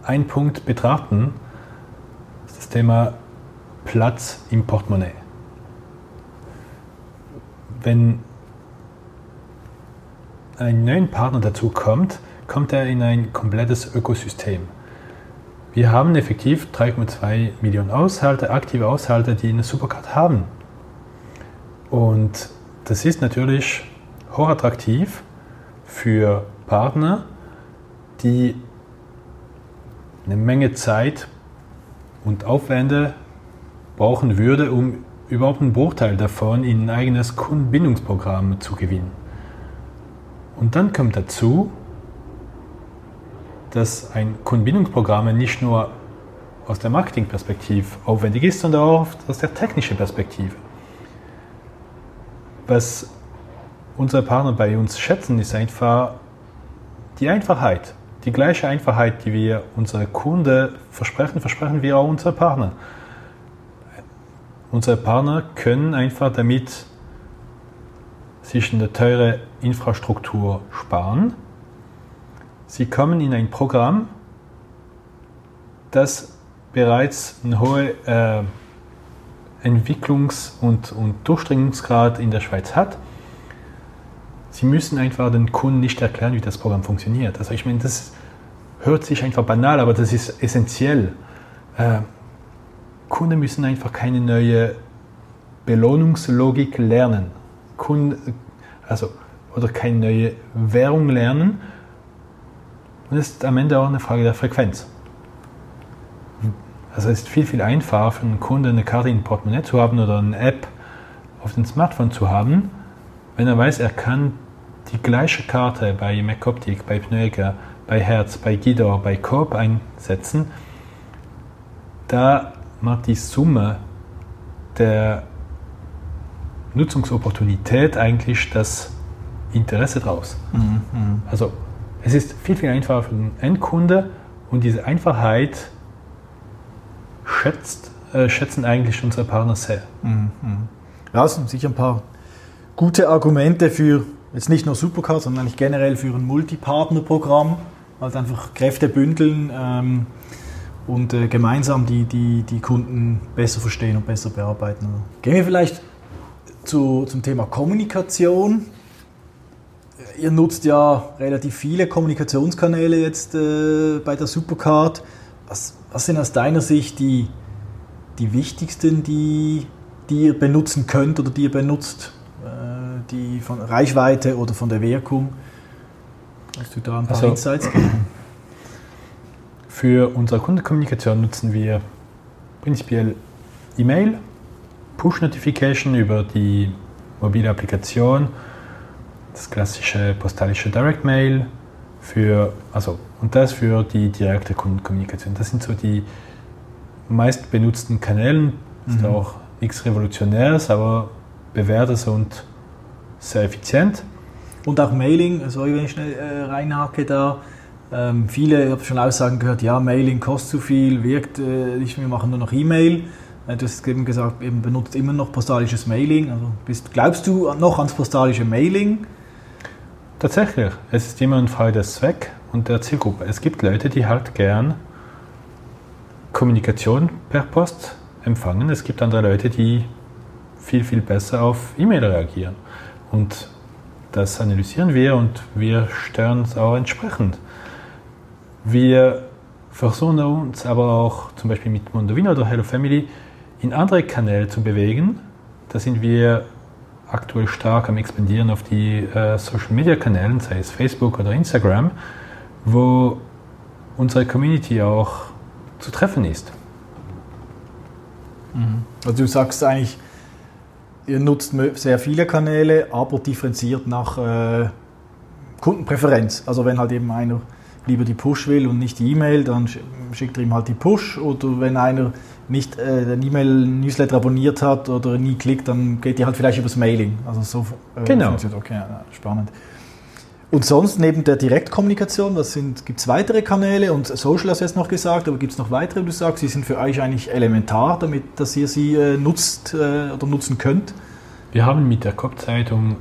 einen Punkt betrachten, das Thema Platz im Portemonnaie. Wenn ein neuer Partner dazu kommt, kommt er in ein komplettes Ökosystem. Wir haben effektiv 3,2 Millionen Aushalter, aktive Aushalter, die eine Supercard haben. Und das ist natürlich hochattraktiv für Partner, die eine Menge Zeit und Aufwände brauchen würde, um überhaupt einen Bruchteil davon in ein eigenes Kundenbindungsprogramm zu gewinnen. Und dann kommt dazu, dass ein Kundenbindungsprogramm nicht nur aus der Marketingperspektive aufwendig ist, sondern auch aus der technischen Perspektive. Was unsere Partner bei uns schätzen, ist einfach die Einfachheit. Die gleiche Einfachheit, die wir unsere Kunden versprechen, versprechen wir auch unsere Partner. Unsere Partner können einfach damit sich eine teure Infrastruktur sparen Sie kommen in ein Programm, das bereits einen hohen äh, Entwicklungs- und, und Durchdringungsgrad in der Schweiz hat. Sie müssen einfach den Kunden nicht erklären, wie das Programm funktioniert. Also ich meine, das hört sich einfach banal, aber das ist essentiell. Äh, Kunden müssen einfach keine neue Belohnungslogik lernen. Kunden, also, oder keine neue Währung lernen, und es ist am Ende auch eine Frage der Frequenz. Also es ist viel, viel einfacher für einen Kunden eine Karte in Portemonnaie zu haben oder eine App auf dem Smartphone zu haben, wenn er weiß, er kann die gleiche Karte bei MacOptic, bei Pneuger, bei Herz, bei Guido, bei Coop einsetzen, da die Summe der Nutzungsopportunität eigentlich das Interesse draus. Mhm. Also es ist viel, viel einfacher für den Endkunde und diese Einfachheit schätzt, äh, schätzen eigentlich unsere Partner sehr. Mhm. Ja, es sind sicher ein paar gute Argumente für jetzt nicht nur Supercar, sondern eigentlich generell für ein Multipartner-Programm, halt einfach Kräfte bündeln ähm, und äh, gemeinsam die, die, die Kunden besser verstehen und besser bearbeiten. Gehen wir vielleicht zu, zum Thema Kommunikation ihr nutzt ja relativ viele Kommunikationskanäle jetzt äh, bei der Supercard. Was, was, sind aus deiner Sicht die, die wichtigsten, die, die ihr benutzen könnt oder die ihr benutzt, äh, die von Reichweite oder von der Wirkung? Kannst du da ein paar also, Insights geben? Für unsere Kundenkommunikation nutzen wir prinzipiell E-Mail, Push-Notification über die mobile Applikation das klassische postalische Direct Mail für, also, und das für die direkte Kundenkommunikation. Das sind so die meist benutzten Kanäle. Ist mhm. auch nichts Revolutionäres, aber bewährtes und sehr effizient. Und auch Mailing, sorry, wenn ich schnell äh, reinhake da. Ähm, viele, ich habe schon Aussagen gehört, ja, Mailing kostet zu viel, wirkt äh, nicht, wir machen nur noch E-Mail. Äh, du hast eben gesagt, eben benutzt immer noch postalisches Mailing. Also bist, glaubst du noch ans postalische Mailing? Tatsächlich, es ist immer eine Frage des Zweck und der Zielgruppe. Es gibt Leute, die halt gern Kommunikation per Post empfangen. Es gibt andere Leute, die viel, viel besser auf E-Mail reagieren. Und das analysieren wir und wir steuern es auch entsprechend. Wir versuchen uns aber auch zum Beispiel mit Mondovino oder Hello Family in andere Kanäle zu bewegen. Da sind wir aktuell stark am Expandieren auf die äh, Social Media Kanälen, sei es Facebook oder Instagram, wo unsere Community auch zu treffen ist. Mhm. Also du sagst eigentlich, ihr nutzt sehr viele Kanäle, aber differenziert nach äh, Kundenpräferenz. Also wenn halt eben einer lieber die Push will und nicht die E-Mail, dann schickt er ihm halt die Push. Oder wenn einer nicht äh, den E-Mail-Newsletter abonniert hat oder nie klickt, dann geht die halt vielleicht übers Mailing. Also so äh, genau. Okay, ja, spannend. Und sonst neben der Direktkommunikation, was gibt es weitere Kanäle und Social hast du jetzt noch gesagt, aber gibt es noch weitere, du sagst, sie sind für euch eigentlich elementar, damit dass ihr sie äh, nutzt äh, oder nutzen könnt? Wir haben mit der Kopfzeitung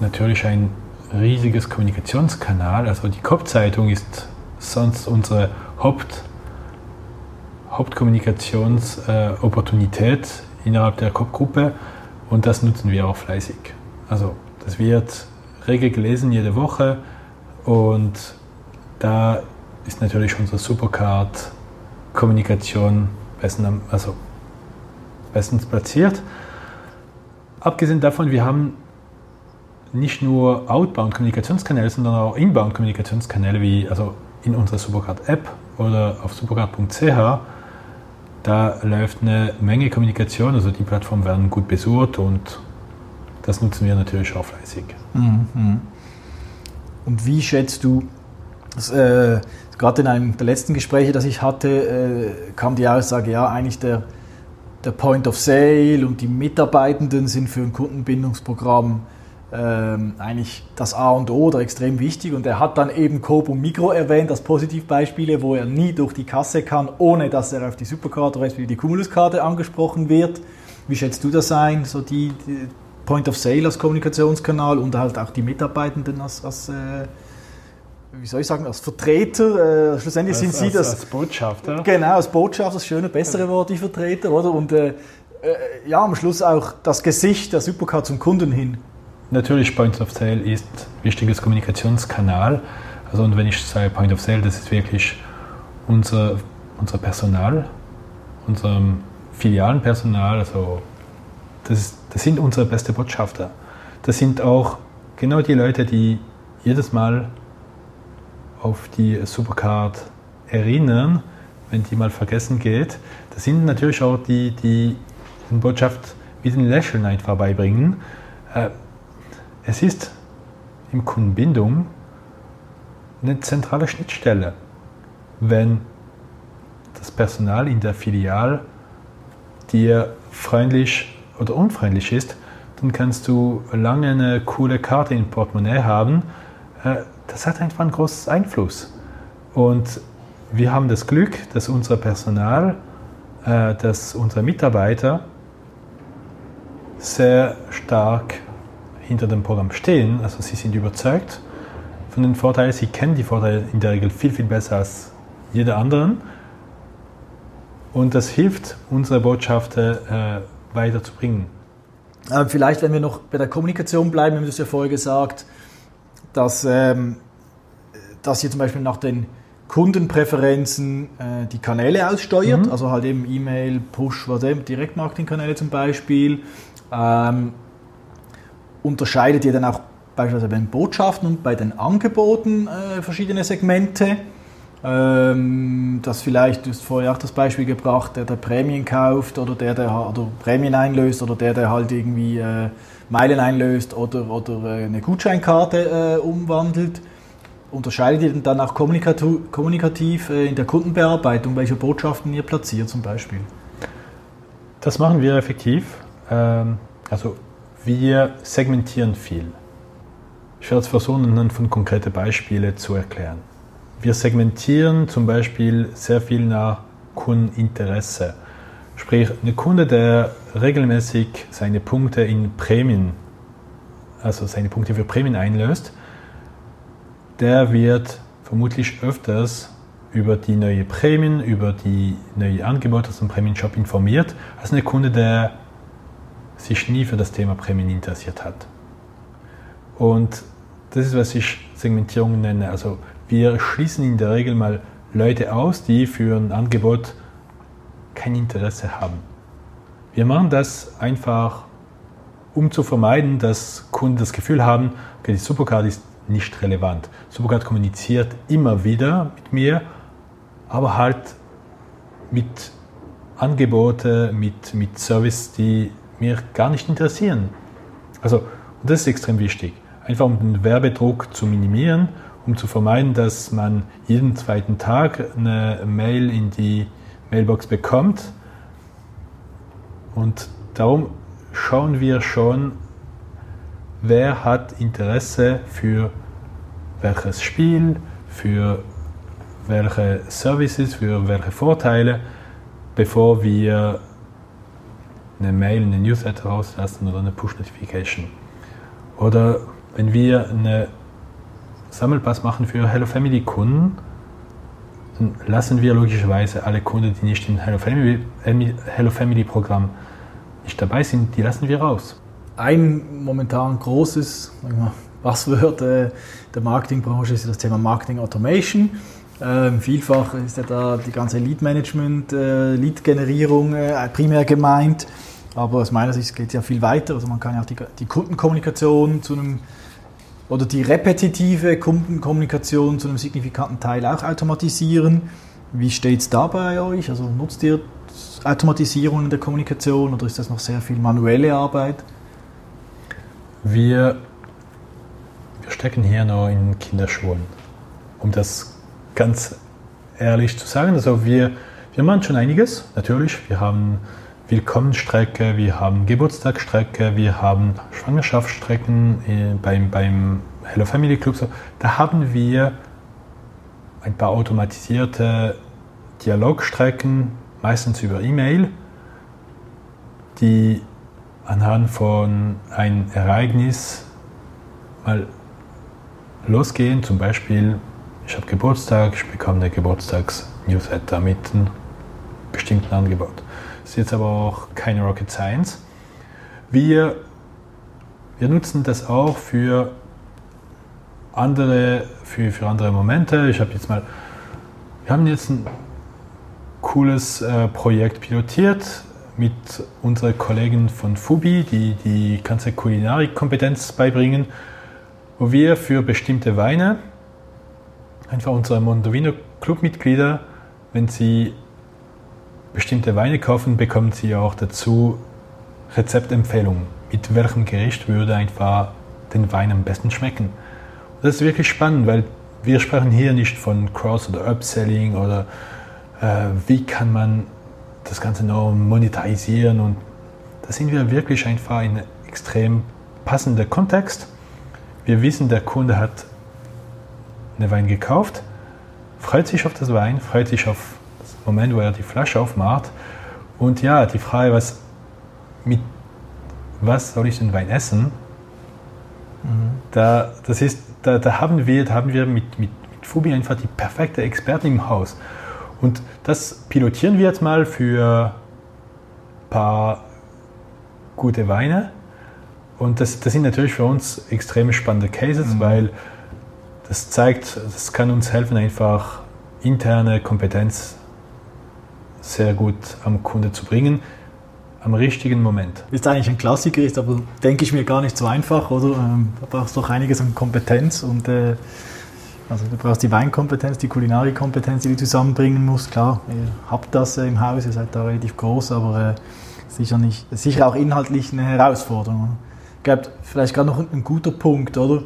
natürlich ein riesiges Kommunikationskanal. Also die Kopfzeitung ist sonst unsere Haupt, Hauptkommunikationsopportunität äh, innerhalb der Kopfgruppe und das nutzen wir auch fleißig. Also das wird rege gelesen jede Woche und da ist natürlich unsere Supercard Kommunikation besten, also bestens platziert. Abgesehen davon, wir haben nicht nur Outbound-Kommunikationskanäle, sondern auch Inbound-Kommunikationskanäle, wie also in unserer Supercard-App oder auf supercard.ch. Da läuft eine Menge Kommunikation, also die Plattformen werden gut besucht und das nutzen wir natürlich auch fleißig. Mhm. Und wie schätzt du, das, äh, gerade in einem der letzten Gespräche, das ich hatte, äh, kam die Aussage, ja, eigentlich der, der Point of Sale und die Mitarbeitenden sind für ein Kundenbindungsprogramm ähm, eigentlich das A und O oder extrem wichtig. Und er hat dann eben Coop und Migro erwähnt als Positivbeispiele, wo er nie durch die Kasse kann, ohne dass er auf die Superkarte oder die Cumulus-Karte angesprochen wird. Wie schätzt du das ein, so die, die Point of Sale als Kommunikationskanal und halt auch die Mitarbeitenden als, als äh, wie soll ich sagen, als Vertreter, äh, schlussendlich als, sind sie das. Als Botschafter. Genau, als Botschafter, das schöne, bessere Wort, die Vertreter, oder? Und äh, äh, ja, am Schluss auch das Gesicht der Supercard zum Kunden hin. Natürlich, Point of Sale ist ein wichtiges Kommunikationskanal. Also, und wenn ich sage Point of Sale, das ist wirklich unser, unser Personal, unserem Filialenpersonal, also das das sind unsere beste Botschafter. Das sind auch genau die Leute, die jedes Mal auf die Supercard erinnern, wenn die mal vergessen geht. Das sind natürlich auch die, die die Botschaft mit den Lächeln einfach beibringen. Es ist im Kundenbindung eine zentrale Schnittstelle. Wenn das Personal in der Filial dir freundlich oder unfreundlich ist, dann kannst du lange eine coole Karte im Portemonnaie haben. Äh, das hat einfach einen großen Einfluss. Und wir haben das Glück, dass unser Personal, äh, dass unsere Mitarbeiter sehr stark hinter dem Programm stehen. Also sie sind überzeugt von den Vorteilen. Sie kennen die Vorteile in der Regel viel, viel besser als jeder anderen. Und das hilft unsere Botschafter äh, weiterzubringen. Äh, vielleicht, wenn wir noch bei der Kommunikation bleiben, haben wir das ja vorher gesagt, dass, ähm, dass ihr zum Beispiel nach den Kundenpräferenzen äh, die Kanäle aussteuert, mhm. also halt eben E-Mail, Push, was eben, Direktmarketing-Kanäle zum Beispiel. Ähm, unterscheidet ihr dann auch beispielsweise bei den Botschaften und bei den Angeboten äh, verschiedene Segmente? Ähm, dass vielleicht, du hast vorher auch das Beispiel gebracht, der, der Prämien kauft oder der, der oder Prämien einlöst oder der, der halt irgendwie äh, Meilen einlöst oder, oder äh, eine Gutscheinkarte äh, umwandelt. Unterscheidet ihr dann auch kommunikativ, kommunikativ äh, in der Kundenbearbeitung, welche Botschaften ihr platziert zum Beispiel? Das machen wir effektiv. Ähm, also wir segmentieren viel. Ich werde es versuchen, anhand von konkreten Beispielen zu erklären. Wir segmentieren zum Beispiel sehr viel nach Kundeninteresse. Sprich, ein Kunde, der regelmäßig seine Punkte in Prämien, also seine Punkte für Prämien einlöst, der wird vermutlich öfters über die neue Prämien, über die neue Angebote aus dem Prämienshop informiert, als ein Kunde, der sich nie für das Thema Prämien interessiert hat. Und das ist, was ich Segmentierung nenne. Also wir schließen in der Regel mal Leute aus, die für ein Angebot kein Interesse haben. Wir machen das einfach, um zu vermeiden, dass Kunden das Gefühl haben, okay, die Supercard ist nicht relevant. Supercard kommuniziert immer wieder mit mir, aber halt mit Angebote, mit, mit Service, die mir gar nicht interessieren. Also, und das ist extrem wichtig. Einfach um den Werbedruck zu minimieren um zu vermeiden, dass man jeden zweiten Tag eine Mail in die Mailbox bekommt. Und darum schauen wir schon, wer hat Interesse für welches Spiel, für welche Services, für welche Vorteile, bevor wir eine Mail, eine Newsletter rauslassen oder eine Push-Notification. Oder wenn wir eine Sammelpass machen für Hello Family Kunden, dann lassen wir logischerweise alle Kunden, die nicht im Hello Family, Hello Family Programm nicht dabei sind, die lassen wir raus. Ein momentan großes Passwort äh, der Marketingbranche ist das Thema Marketing Automation. Ähm, vielfach ist ja da die ganze Lead-Management, äh, Lead-Generierung äh, primär gemeint. Aber aus meiner Sicht geht es ja viel weiter. Also man kann ja auch die, die Kundenkommunikation zu einem oder die repetitive Kundenkommunikation zu einem signifikanten Teil auch automatisieren. Wie steht es da bei euch? Also nutzt ihr Automatisierung in der Kommunikation oder ist das noch sehr viel manuelle Arbeit? Wir, wir stecken hier noch in Kinderschuhen, um das ganz ehrlich zu sagen. Also wir, wir machen schon einiges, natürlich. Wir haben Willkommensstrecke, wir haben Geburtstagsstrecke, wir haben Schwangerschaftsstrecken äh, beim, beim Hello Family Club. Da haben wir ein paar automatisierte Dialogstrecken, meistens über E-Mail, die anhand von einem Ereignis mal losgehen. Zum Beispiel, ich habe Geburtstag, ich bekomme eine Geburtstags-Newsletter mit einem bestimmten Angebot. Das ist jetzt aber auch keine Rocket Science. Wir, wir nutzen das auch für andere, für, für andere Momente. Ich habe jetzt mal, wir haben jetzt ein cooles äh, Projekt pilotiert mit unseren Kollegen von Fubi, die die ganze Kulinarik-Kompetenz beibringen, wo wir für bestimmte Weine einfach unsere Mondovino Clubmitglieder, wenn sie bestimmte Weine kaufen, bekommen Sie auch dazu Rezeptempfehlungen. Mit welchem Gericht würde einfach den Wein am besten schmecken? das ist wirklich spannend, weil wir sprechen hier nicht von Cross- oder Upselling oder äh, wie kann man das Ganze noch monetarisieren und da sind wir wirklich einfach in einem extrem passenden Kontext. Wir wissen, der Kunde hat einen Wein gekauft, freut sich auf das Wein, freut sich auf Moment, wo er die Flasche aufmacht. Und ja, die Frage, was, mit was soll ich den Wein essen? Mhm. Da, das ist, da, da, haben wir, da haben wir mit, mit, mit Fubi einfach die perfekte Expertin im Haus. Und das pilotieren wir jetzt mal für ein paar gute Weine. Und das, das sind natürlich für uns extrem spannende Cases, mhm. weil das zeigt, das kann uns helfen, einfach interne Kompetenz sehr gut am Kunde zu bringen, am richtigen Moment. Ist eigentlich ein Klassiker, ist aber, denke ich mir, gar nicht so einfach, oder? Ähm, da brauchst du doch einiges an Kompetenz und äh, also du brauchst die Weinkompetenz, die Kulinarikkompetenz, die du zusammenbringen musst. Klar, ihr habt das äh, im Haus, ihr seid da relativ groß, aber äh, sicher, nicht, sicher auch inhaltlich eine Herausforderung. Ich glaube, vielleicht gerade noch ein, guter Punkt, oder?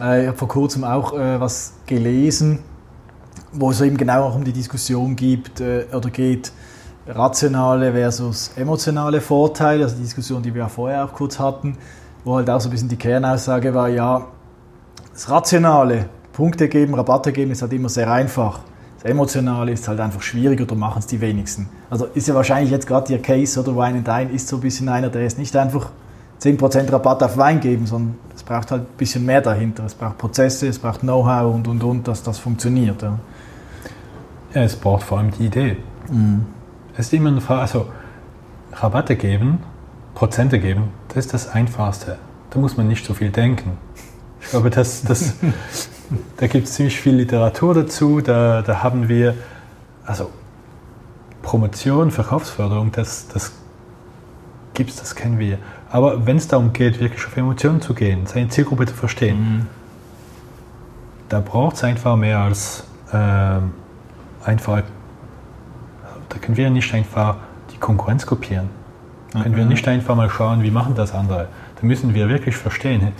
Äh, ich habe vor kurzem auch äh, was gelesen, wo es eben genau auch um die Diskussion gibt äh, oder geht, rationale versus emotionale Vorteile, also die Diskussion, die wir ja vorher auch kurz hatten, wo halt auch so ein bisschen die Kernaussage war, ja, das Rationale, Punkte geben, Rabatte geben, ist halt immer sehr einfach. Das Emotionale ist halt einfach schwieriger oder machen es die wenigsten. Also ist ja wahrscheinlich jetzt gerade Ihr Case oder Wine and Dine ist so ein bisschen einer, der ist nicht einfach 10% Rabatt auf Wein geben, sondern braucht halt ein bisschen mehr dahinter. Es braucht Prozesse, es braucht Know-how und, und, und, dass das funktioniert. Ja. Ja, es braucht vor allem die Idee. Mhm. Es ist immer eine Frage, also Rabatte geben, Prozente geben, das ist das Einfachste. Da muss man nicht so viel denken. Ich glaube, das, das, da gibt es ziemlich viel Literatur dazu. Da, da haben wir, also Promotion, Verkaufsförderung, das, das gibt es, das kennen wir. Aber wenn es darum geht, wirklich auf Emotionen zu gehen, seine Zielgruppe zu verstehen, mhm. da braucht es einfach mehr als ähm, einfach, da können wir nicht einfach die Konkurrenz kopieren. Da können wir nicht einfach mal schauen, wie machen das andere. Da müssen wir wirklich verstehen,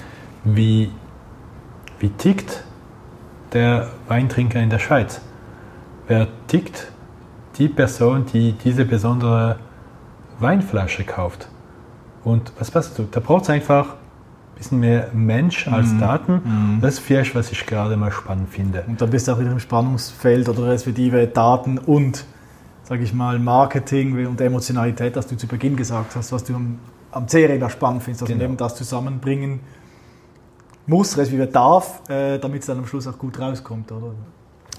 wie, wie tickt der Weintrinker in der Schweiz? Wer tickt die Person, die diese besondere Weinflasche kauft? Und was passiert? Da braucht es einfach ein bisschen mehr Mensch als mhm. Daten. Mhm. Das ist vielleicht, was ich gerade mal spannend finde. Und da bist du auch wieder im Spannungsfeld oder respektive Daten und, sage ich mal, Marketing und Emotionalität, das du zu Beginn gesagt hast, was du am, am CRM spannend findest, also genau. eben das zusammenbringen muss, respektive darf, äh, damit es dann am Schluss auch gut rauskommt, oder?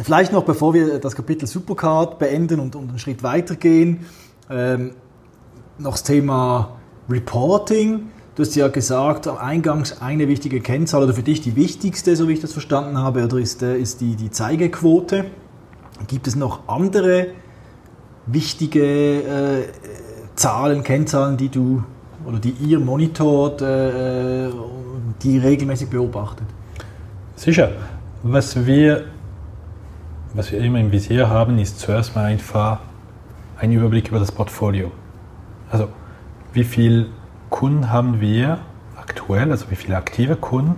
Vielleicht noch, bevor wir das Kapitel Supercard beenden und, und einen Schritt weitergehen, ähm, noch das Thema Reporting. Du hast ja gesagt, eingangs eine wichtige Kennzahl oder für dich die wichtigste, so wie ich das verstanden habe, oder ist, äh, ist die, die Zeigequote. Gibt es noch andere wichtige äh, Zahlen, Kennzahlen, die du oder die ihr monitort, äh, die regelmäßig beobachtet? Sicher. Was wir, was wir immer im Visier haben, ist zuerst mal einfach ein Überblick über das Portfolio. Also wie viele Kunden haben wir aktuell, also wie viele aktive Kunden,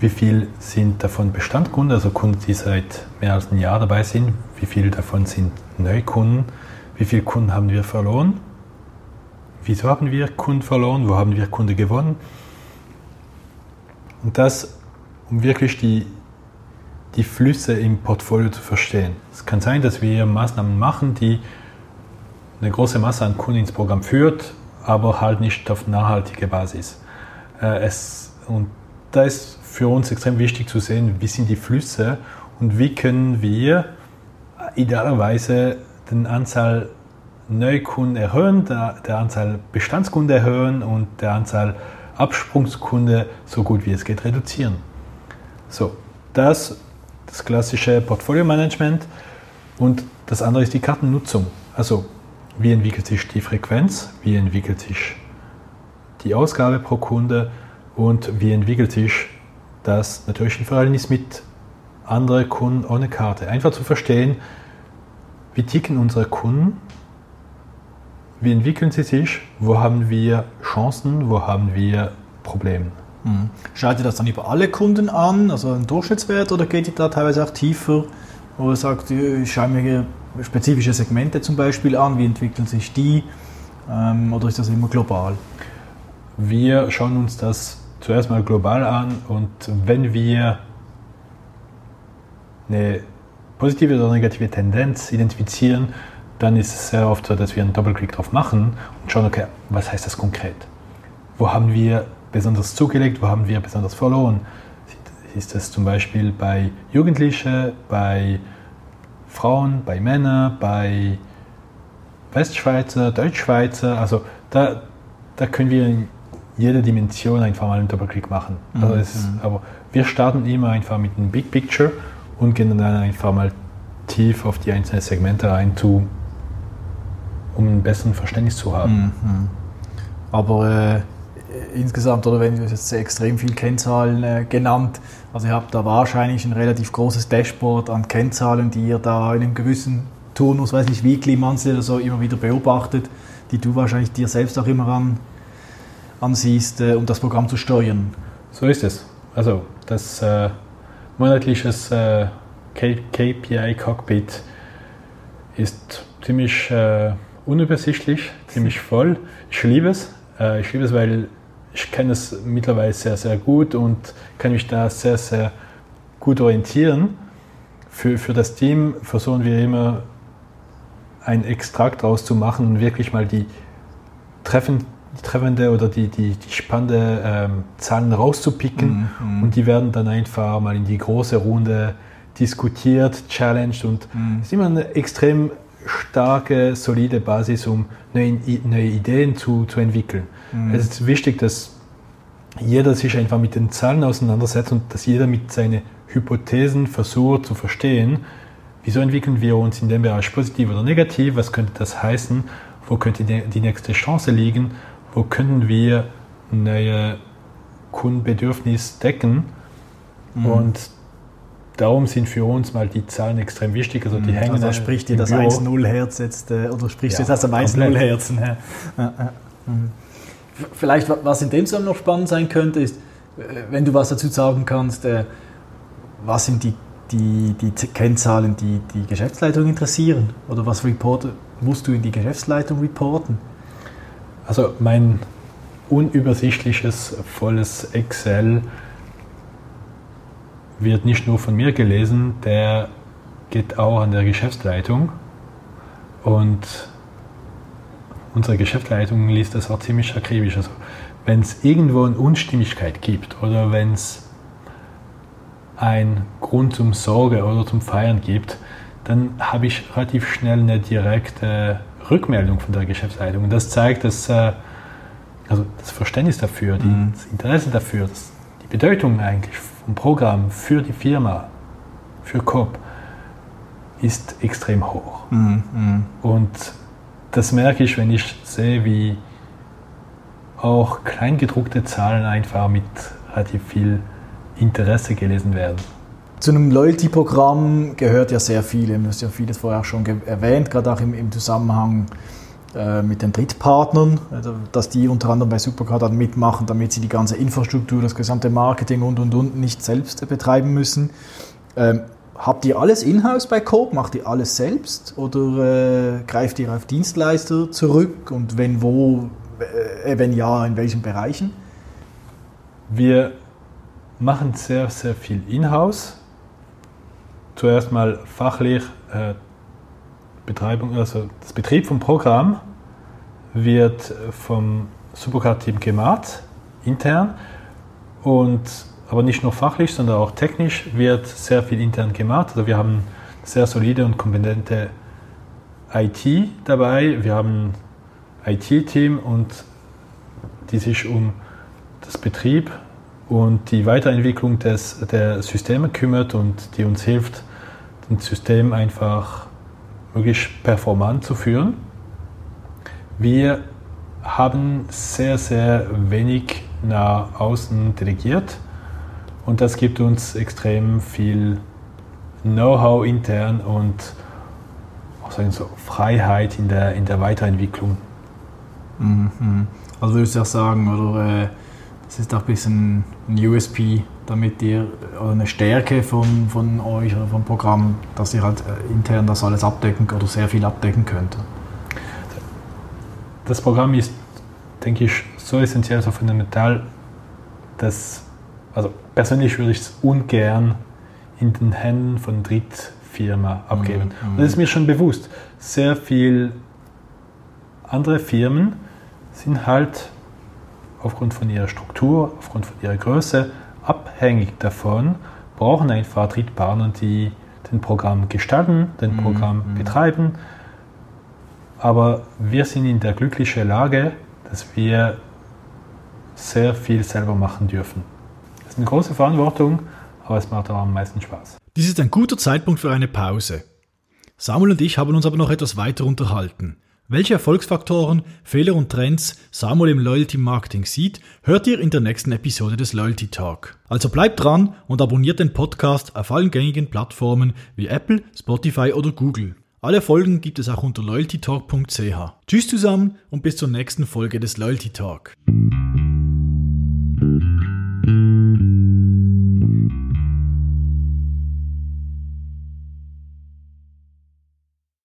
wie viel sind davon Bestandkunden, also Kunden, die seit mehr als einem Jahr dabei sind, wie viele davon sind Neukunden, wie viele Kunden haben wir verloren, wieso haben wir Kunden verloren, wo haben wir Kunden gewonnen. Und das, um wirklich die, die Flüsse im Portfolio zu verstehen. Es kann sein, dass wir Maßnahmen machen, die eine große Masse an Kunden ins Programm führt, aber halt nicht auf nachhaltige Basis. Äh, es, und da ist für uns extrem wichtig zu sehen, wie sind die Flüsse und wie können wir idealerweise den Anzahl Neukunden erhöhen, der, der Anzahl Bestandskunden erhöhen und der Anzahl Absprungskunden so gut wie es geht reduzieren. So, das das klassische Portfolio-Management und das andere ist die Kartennutzung. Also wie entwickelt sich die Frequenz, wie entwickelt sich die Ausgabe pro Kunde und wie entwickelt sich das natürlich im Verhältnis mit anderen Kunden ohne Karte. Einfach zu verstehen, wie ticken unsere Kunden, wie entwickeln sie sich, wo haben wir Chancen, wo haben wir Probleme. Mhm. Schaut ihr das dann über alle Kunden an, also einen Durchschnittswert, oder geht ihr da teilweise auch tiefer, wo ihr sagt, ich schaue mir spezifische Segmente zum Beispiel an? Wie entwickeln sich die? Ähm, oder ist das immer global? Wir schauen uns das zuerst mal global an und wenn wir eine positive oder negative Tendenz identifizieren, dann ist es sehr oft so, dass wir einen Doppelklick drauf machen und schauen, okay, was heißt das konkret? Wo haben wir besonders zugelegt, wo haben wir besonders verloren? Ist das zum Beispiel bei Jugendlichen, bei Frauen, bei Männern, bei Westschweizer, Deutschschweizer. Also da, da können wir in jeder Dimension einfach mal einen Doppelklick machen. Mhm. Also ist, mhm. aber wir starten immer einfach mit einem Big Picture und gehen dann einfach mal tief auf die einzelnen Segmente rein, zu, um ein besseres Verständnis zu haben. Mhm. Aber äh, insgesamt, oder wenn du jetzt extrem viele Kennzahlen äh, genannt, also ihr habt da wahrscheinlich ein relativ großes Dashboard an Kennzahlen, die ihr da in einem gewissen Turnus, weiß nicht, Weekly, Monthly oder so immer wieder beobachtet, die du wahrscheinlich dir selbst auch immer an, ansiehst, äh, um das Programm zu steuern. So ist es. Also das äh, monatliches äh, KPI-Cockpit ist ziemlich äh, unübersichtlich, ziemlich voll. Ich liebe es. Äh, ich liebe es, weil ich kenne es mittlerweile sehr, sehr gut und kann mich da sehr, sehr gut orientieren. Für, für das Team versuchen wir immer einen Extrakt daraus zu machen und wirklich mal die, treffen, die treffende oder die, die, die spannende ähm, Zahlen rauszupicken mhm. und die werden dann einfach mal in die große Runde diskutiert, challenged und mhm. es ist immer eine extrem starke, solide Basis, um neue, neue Ideen zu, zu entwickeln. Mhm. Es ist wichtig, dass jeder sich einfach mit den Zahlen auseinandersetzt und dass jeder mit seinen Hypothesen versucht zu verstehen, wieso entwickeln wir uns in dem Bereich positiv oder negativ, was könnte das heißen, wo könnte die nächste Chance liegen, wo können wir neue Kundenbedürfnisse decken. Mhm. Und darum sind für uns mal die Zahlen extrem wichtig. Also die mhm. hängen also spricht dir das 1-0-Herz jetzt, äh, oder sprichst du jetzt aus dem 1-0-Herzen her? Ja, ja. Mhm. Vielleicht, was in dem Fall noch spannend sein könnte, ist, äh, wenn du was dazu sagen kannst, äh, was sind die die, die Kennzahlen die, die Geschäftsleitung interessieren? Oder was report, musst du in die Geschäftsleitung reporten? Also mein unübersichtliches, volles Excel wird nicht nur von mir gelesen, der geht auch an der Geschäftsleitung. Und unsere Geschäftsleitung liest das auch ziemlich akribisch. Also wenn es irgendwo eine Unstimmigkeit gibt oder wenn es einen Grund zum Sorge oder zum Feiern gibt, dann habe ich relativ schnell eine direkte Rückmeldung von der Geschäftsleitung. Und das zeigt, dass äh, also das Verständnis dafür, mhm. das Interesse dafür, das, Bedeutung eigentlich vom Programm für die Firma, für COP, ist extrem hoch. Mhm. mhm. Und das merke ich, wenn ich sehe, wie auch kleingedruckte Zahlen einfach mit relativ viel Interesse gelesen werden. Zu einem Loyalty-Programm gehört ja sehr viel. Du hast ja vieles vorher auch schon erwähnt, gerade auch im, im Zusammenhang mit den Drittpartnern, also, dass die unter anderem bei Supercard dann mitmachen, damit sie die ganze Infrastruktur, das gesamte Marketing und und und nicht selbst betreiben müssen. Ähm, habt ihr alles in-house bei Coop? Macht ihr alles selbst oder äh, greift ihr auf Dienstleister zurück und wenn wo, äh, wenn ja, in welchen Bereichen? Wir machen sehr, sehr viel in-house zuerst mal fachlich äh, Betreibung, also das Betrieb vom Programm wird vom Supercard-Team gemacht, intern. Und, aber nicht nur fachlich, sondern auch technisch wird sehr viel intern gemacht. Also wir haben sehr solide und kompetente IT dabei. Wir haben ein IT-Team und die sich um das Betrieb und die Weiterentwicklung des, der Systeme kümmert und die uns hilft, ein System einfach möglichst performant zu führen. Wir haben sehr, sehr wenig nach außen delegiert und das gibt uns extrem viel Know-how intern und auch sagen so Freiheit in der, in der Weiterentwicklung. Mhm. Also würdest du auch sagen, oder äh, das ist auch ein bisschen ein USP damit ihr eine Stärke von, von euch oder vom Programm, dass ihr halt äh, intern das alles abdecken oder sehr viel abdecken könnt? Das Programm ist, denke ich, so essentiell, so fundamental, dass, also persönlich würde ich es ungern in den Händen von Drittfirma abgeben. Mhm. Und das ist mir schon bewusst. Sehr viele andere Firmen sind halt aufgrund von ihrer Struktur, aufgrund von ihrer Größe abhängig davon, brauchen einfach Drittpartner, die den Programm gestalten, den mhm. Programm mhm. betreiben. Aber wir sind in der glücklichen Lage, dass wir sehr viel selber machen dürfen. Das ist eine große Verantwortung, aber es macht auch am meisten Spaß. Dies ist ein guter Zeitpunkt für eine Pause. Samuel und ich haben uns aber noch etwas weiter unterhalten. Welche Erfolgsfaktoren, Fehler und Trends Samuel im Loyalty Marketing sieht, hört ihr in der nächsten Episode des Loyalty Talk. Also bleibt dran und abonniert den Podcast auf allen gängigen Plattformen wie Apple, Spotify oder Google. Alle Folgen gibt es auch unter loyaltytalk.ch. Tschüss zusammen und bis zur nächsten Folge des Loyalty Talk.